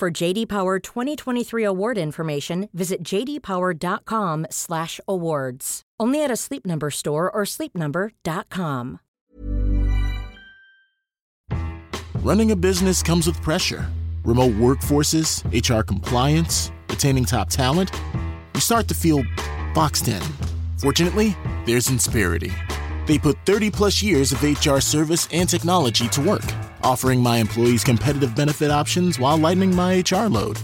For JD Power 2023 award information, visit jdpower.com/awards. Only at a Sleep Number store or sleepnumber.com. Running a business comes with pressure. Remote workforces, HR compliance, retaining top talent. You start to feel boxed in. Fortunately, there's Insperity. They put 30 plus years of HR service and technology to work, offering my employees competitive benefit options while lightening my HR load.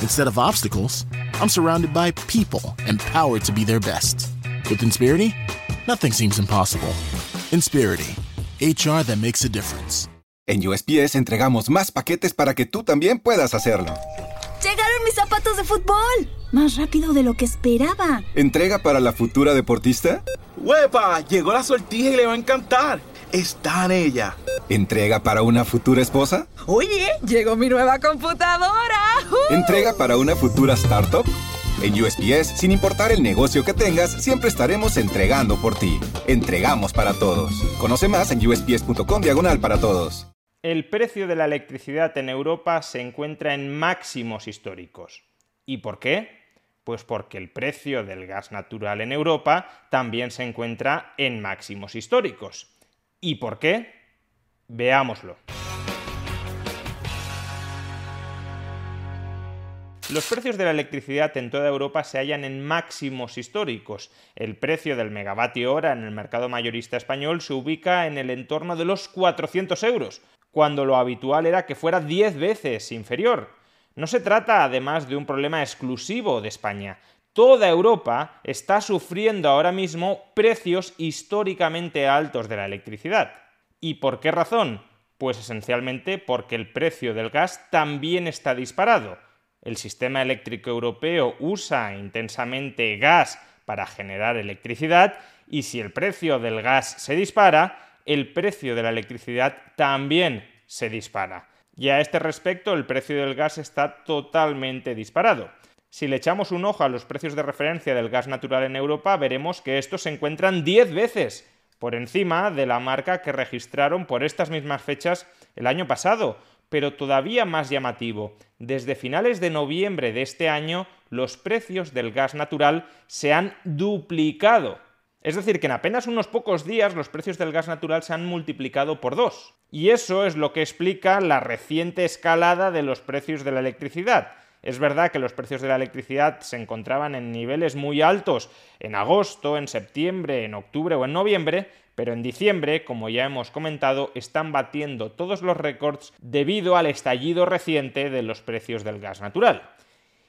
Instead of obstacles, I'm surrounded by people empowered to be their best. With Insperity, nothing seems impossible. Insperity, HR that makes a difference. En USPS entregamos más paquetes para que tú también puedas hacerlo. ¡Llegaron mis zapatos de fútbol! Más rápido de lo que esperaba. ¿Entrega para la futura deportista? ¡Huepa! Llegó la sortija y le va a encantar. Está en ella. ¿Entrega para una futura esposa? Oye, llegó mi nueva computadora. ¡Uh! ¿Entrega para una futura startup? En USPS, sin importar el negocio que tengas, siempre estaremos entregando por ti. Entregamos para todos. Conoce más en usps.com diagonal para todos. El precio de la electricidad en Europa se encuentra en máximos históricos. ¿Y por qué? Pues porque el precio del gas natural en Europa también se encuentra en máximos históricos. ¿Y por qué? Veámoslo. Los precios de la electricidad en toda Europa se hallan en máximos históricos. El precio del megavatio hora en el mercado mayorista español se ubica en el entorno de los 400 euros, cuando lo habitual era que fuera 10 veces inferior. No se trata además de un problema exclusivo de España. Toda Europa está sufriendo ahora mismo precios históricamente altos de la electricidad. ¿Y por qué razón? Pues esencialmente porque el precio del gas también está disparado. El sistema eléctrico europeo usa intensamente gas para generar electricidad y si el precio del gas se dispara, el precio de la electricidad también se dispara. Y a este respecto, el precio del gas está totalmente disparado. Si le echamos un ojo a los precios de referencia del gas natural en Europa, veremos que estos se encuentran 10 veces por encima de la marca que registraron por estas mismas fechas el año pasado. Pero todavía más llamativo, desde finales de noviembre de este año los precios del gas natural se han duplicado. Es decir, que en apenas unos pocos días los precios del gas natural se han multiplicado por dos. Y eso es lo que explica la reciente escalada de los precios de la electricidad. Es verdad que los precios de la electricidad se encontraban en niveles muy altos en agosto, en septiembre, en octubre o en noviembre, pero en diciembre, como ya hemos comentado, están batiendo todos los récords debido al estallido reciente de los precios del gas natural.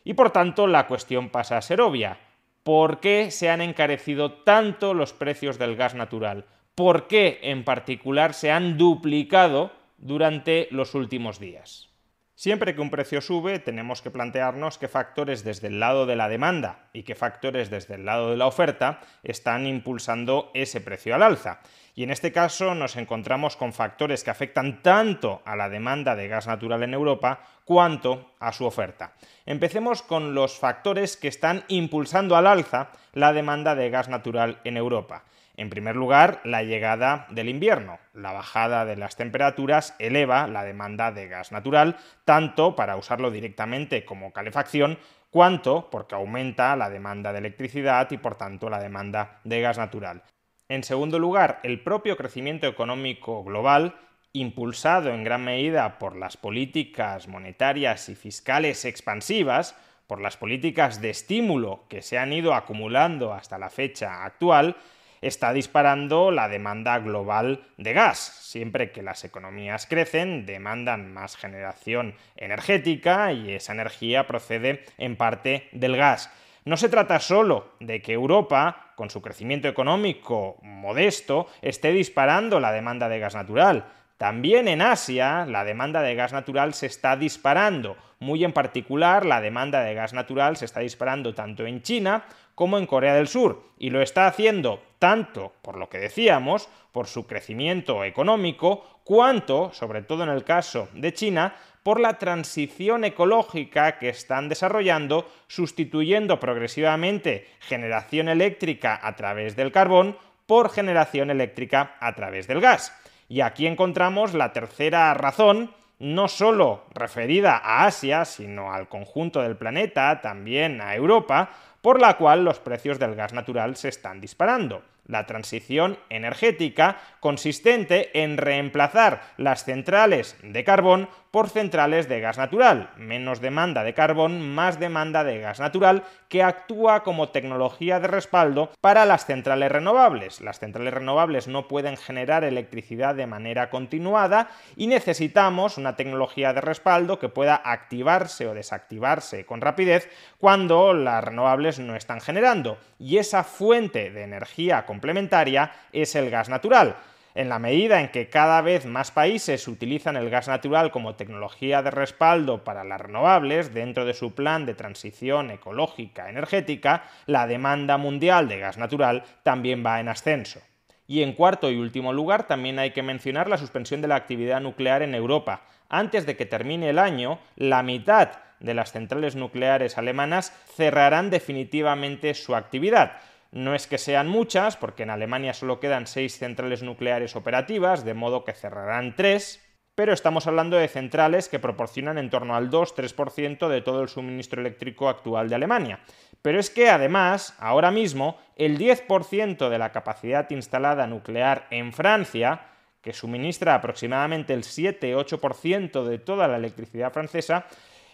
Y por tanto, la cuestión pasa a ser obvia. ¿Por qué se han encarecido tanto los precios del gas natural? ¿Por qué en particular se han duplicado durante los últimos días? Siempre que un precio sube, tenemos que plantearnos qué factores desde el lado de la demanda y qué factores desde el lado de la oferta están impulsando ese precio al alza. Y en este caso nos encontramos con factores que afectan tanto a la demanda de gas natural en Europa cuanto a su oferta. Empecemos con los factores que están impulsando al alza la demanda de gas natural en Europa. En primer lugar, la llegada del invierno. La bajada de las temperaturas eleva la demanda de gas natural, tanto para usarlo directamente como calefacción, cuanto porque aumenta la demanda de electricidad y por tanto la demanda de gas natural. En segundo lugar, el propio crecimiento económico global, impulsado en gran medida por las políticas monetarias y fiscales expansivas, por las políticas de estímulo que se han ido acumulando hasta la fecha actual, está disparando la demanda global de gas. Siempre que las economías crecen, demandan más generación energética y esa energía procede en parte del gas. No se trata solo de que Europa, con su crecimiento económico modesto, esté disparando la demanda de gas natural. También en Asia la demanda de gas natural se está disparando. Muy en particular la demanda de gas natural se está disparando tanto en China como en Corea del Sur. Y lo está haciendo tanto, por lo que decíamos, por su crecimiento económico, cuanto, sobre todo en el caso de China, por la transición ecológica que están desarrollando, sustituyendo progresivamente generación eléctrica a través del carbón por generación eléctrica a través del gas. Y aquí encontramos la tercera razón, no solo referida a Asia, sino al conjunto del planeta, también a Europa, por la cual los precios del gas natural se están disparando. La transición energética consistente en reemplazar las centrales de carbón por centrales de gas natural. Menos demanda de carbón, más demanda de gas natural que actúa como tecnología de respaldo para las centrales renovables. Las centrales renovables no pueden generar electricidad de manera continuada y necesitamos una tecnología de respaldo que pueda activarse o desactivarse con rapidez cuando las renovables no están generando. Y esa fuente de energía complementaria es el gas natural. En la medida en que cada vez más países utilizan el gas natural como tecnología de respaldo para las renovables dentro de su plan de transición ecológica energética, la demanda mundial de gas natural también va en ascenso. Y en cuarto y último lugar, también hay que mencionar la suspensión de la actividad nuclear en Europa. Antes de que termine el año, la mitad de las centrales nucleares alemanas cerrarán definitivamente su actividad. No es que sean muchas, porque en Alemania solo quedan seis centrales nucleares operativas, de modo que cerrarán tres, pero estamos hablando de centrales que proporcionan en torno al 2-3% de todo el suministro eléctrico actual de Alemania. Pero es que además, ahora mismo, el 10% de la capacidad instalada nuclear en Francia, que suministra aproximadamente el 7-8% de toda la electricidad francesa,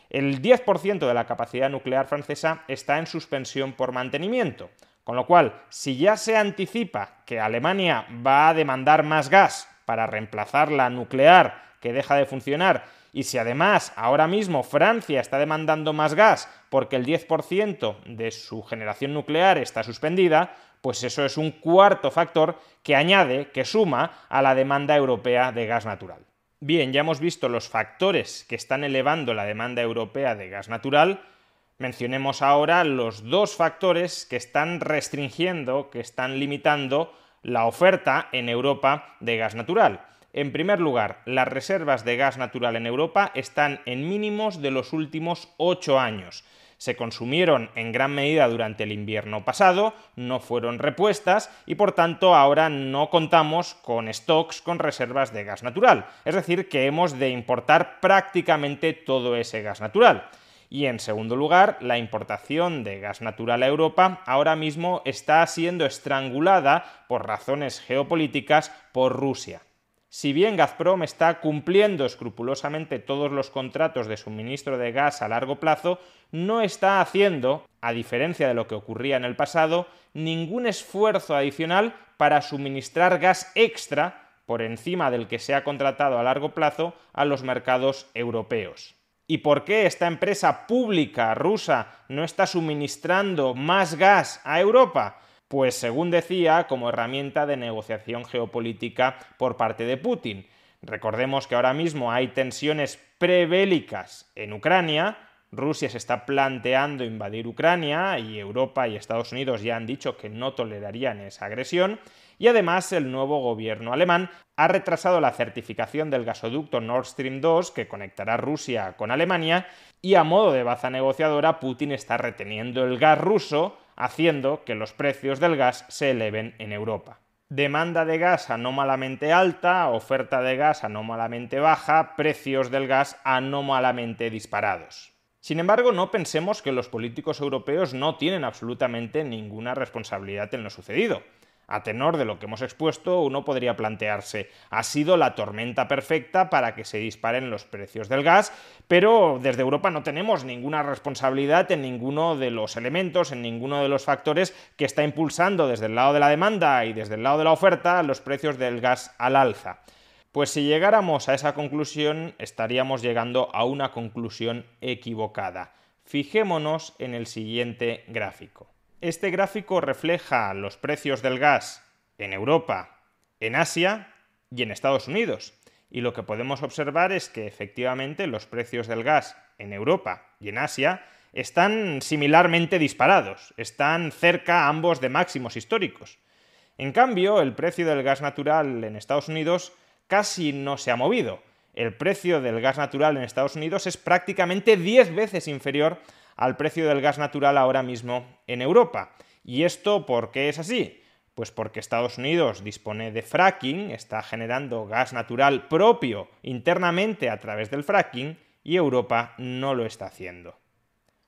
el 10% de la capacidad nuclear francesa está en suspensión por mantenimiento. Con lo cual, si ya se anticipa que Alemania va a demandar más gas para reemplazar la nuclear que deja de funcionar, y si además ahora mismo Francia está demandando más gas porque el 10% de su generación nuclear está suspendida, pues eso es un cuarto factor que añade, que suma a la demanda europea de gas natural. Bien, ya hemos visto los factores que están elevando la demanda europea de gas natural, mencionemos ahora los dos factores que están restringiendo, que están limitando la oferta en Europa de gas natural. En primer lugar, las reservas de gas natural en Europa están en mínimos de los últimos ocho años. Se consumieron en gran medida durante el invierno pasado, no fueron repuestas y por tanto ahora no contamos con stocks con reservas de gas natural. Es decir, que hemos de importar prácticamente todo ese gas natural. Y en segundo lugar, la importación de gas natural a Europa ahora mismo está siendo estrangulada por razones geopolíticas por Rusia. Si bien Gazprom está cumpliendo escrupulosamente todos los contratos de suministro de gas a largo plazo, no está haciendo, a diferencia de lo que ocurría en el pasado, ningún esfuerzo adicional para suministrar gas extra por encima del que se ha contratado a largo plazo a los mercados europeos. ¿Y por qué esta empresa pública rusa no está suministrando más gas a Europa? Pues según decía, como herramienta de negociación geopolítica por parte de Putin. Recordemos que ahora mismo hay tensiones prebélicas en Ucrania, Rusia se está planteando invadir Ucrania y Europa y Estados Unidos ya han dicho que no tolerarían esa agresión, y además el nuevo gobierno alemán ha retrasado la certificación del gasoducto Nord Stream 2 que conectará Rusia con Alemania y a modo de baza negociadora Putin está reteniendo el gas ruso haciendo que los precios del gas se eleven en Europa. Demanda de gas anómalamente alta, oferta de gas anómalamente baja, precios del gas anómalamente disparados. Sin embargo, no pensemos que los políticos europeos no tienen absolutamente ninguna responsabilidad en lo sucedido. A tenor de lo que hemos expuesto, uno podría plantearse, ha sido la tormenta perfecta para que se disparen los precios del gas, pero desde Europa no tenemos ninguna responsabilidad en ninguno de los elementos, en ninguno de los factores que está impulsando desde el lado de la demanda y desde el lado de la oferta los precios del gas al alza. Pues si llegáramos a esa conclusión, estaríamos llegando a una conclusión equivocada. Fijémonos en el siguiente gráfico. Este gráfico refleja los precios del gas en Europa, en Asia y en Estados Unidos. Y lo que podemos observar es que efectivamente los precios del gas en Europa y en Asia están similarmente disparados, están cerca ambos de máximos históricos. En cambio, el precio del gas natural en Estados Unidos casi no se ha movido. El precio del gas natural en Estados Unidos es prácticamente 10 veces inferior al precio del gas natural ahora mismo en Europa. ¿Y esto por qué es así? Pues porque Estados Unidos dispone de fracking, está generando gas natural propio internamente a través del fracking y Europa no lo está haciendo.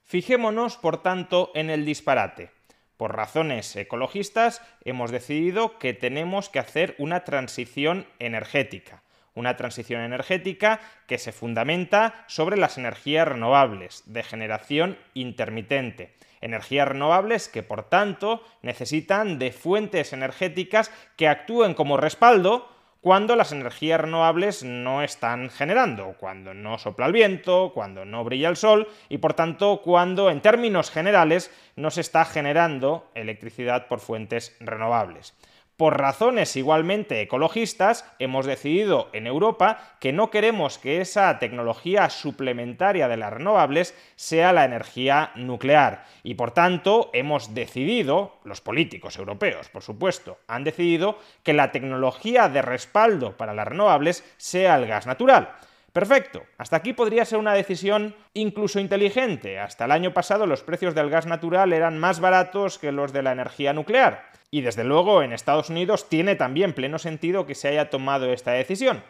Fijémonos, por tanto, en el disparate. Por razones ecologistas hemos decidido que tenemos que hacer una transición energética. Una transición energética que se fundamenta sobre las energías renovables, de generación intermitente energías renovables que por tanto necesitan de fuentes energéticas que actúen como respaldo cuando las energías renovables no están generando, cuando no sopla el viento, cuando no brilla el sol y por tanto cuando en términos generales no se está generando electricidad por fuentes renovables. Por razones igualmente ecologistas, hemos decidido en Europa que no queremos que esa tecnología suplementaria de las renovables sea la energía nuclear. Y por tanto, hemos decidido, los políticos europeos, por supuesto, han decidido que la tecnología de respaldo para las renovables sea el gas natural. Perfecto, hasta aquí podría ser una decisión incluso inteligente. Hasta el año pasado los precios del gas natural eran más baratos que los de la energía nuclear. Y desde luego en Estados Unidos tiene también pleno sentido que se haya tomado esta decisión.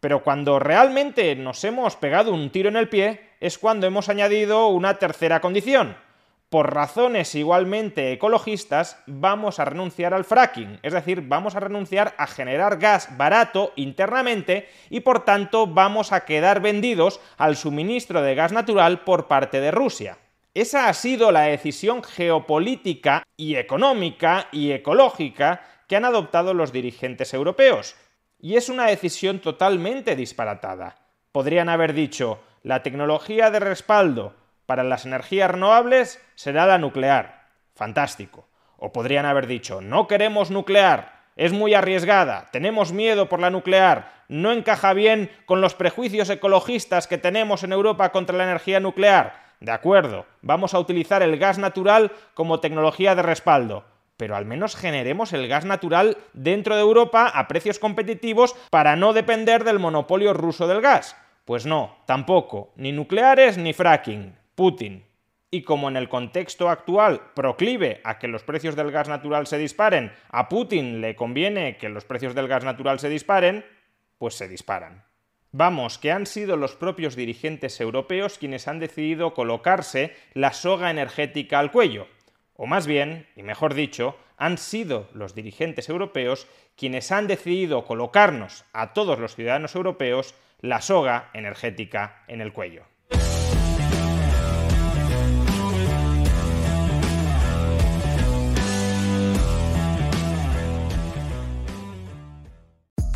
Pero cuando realmente nos hemos pegado un tiro en el pie es cuando hemos añadido una tercera condición. Por razones igualmente ecologistas, vamos a renunciar al fracking, es decir, vamos a renunciar a generar gas barato internamente y por tanto vamos a quedar vendidos al suministro de gas natural por parte de Rusia. Esa ha sido la decisión geopolítica y económica y ecológica que han adoptado los dirigentes europeos. Y es una decisión totalmente disparatada. Podrían haber dicho, la tecnología de respaldo para las energías renovables será la nuclear. Fantástico. O podrían haber dicho, no queremos nuclear, es muy arriesgada, tenemos miedo por la nuclear, no encaja bien con los prejuicios ecologistas que tenemos en Europa contra la energía nuclear. De acuerdo, vamos a utilizar el gas natural como tecnología de respaldo, pero al menos generemos el gas natural dentro de Europa a precios competitivos para no depender del monopolio ruso del gas. Pues no, tampoco, ni nucleares ni fracking. Putin. Y como en el contexto actual proclive a que los precios del gas natural se disparen, a Putin le conviene que los precios del gas natural se disparen, pues se disparan. Vamos, que han sido los propios dirigentes europeos quienes han decidido colocarse la soga energética al cuello. O más bien, y mejor dicho, han sido los dirigentes europeos quienes han decidido colocarnos a todos los ciudadanos europeos la soga energética en el cuello.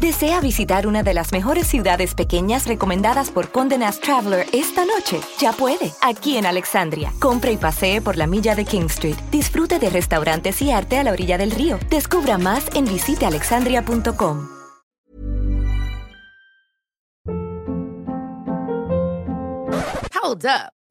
¿Desea visitar una de las mejores ciudades pequeñas recomendadas por Condé Traveler esta noche? Ya puede, aquí en Alexandria. Compre y pasee por la milla de King Street. Disfrute de restaurantes y arte a la orilla del río. Descubra más en visitealexandria.com. Hold up.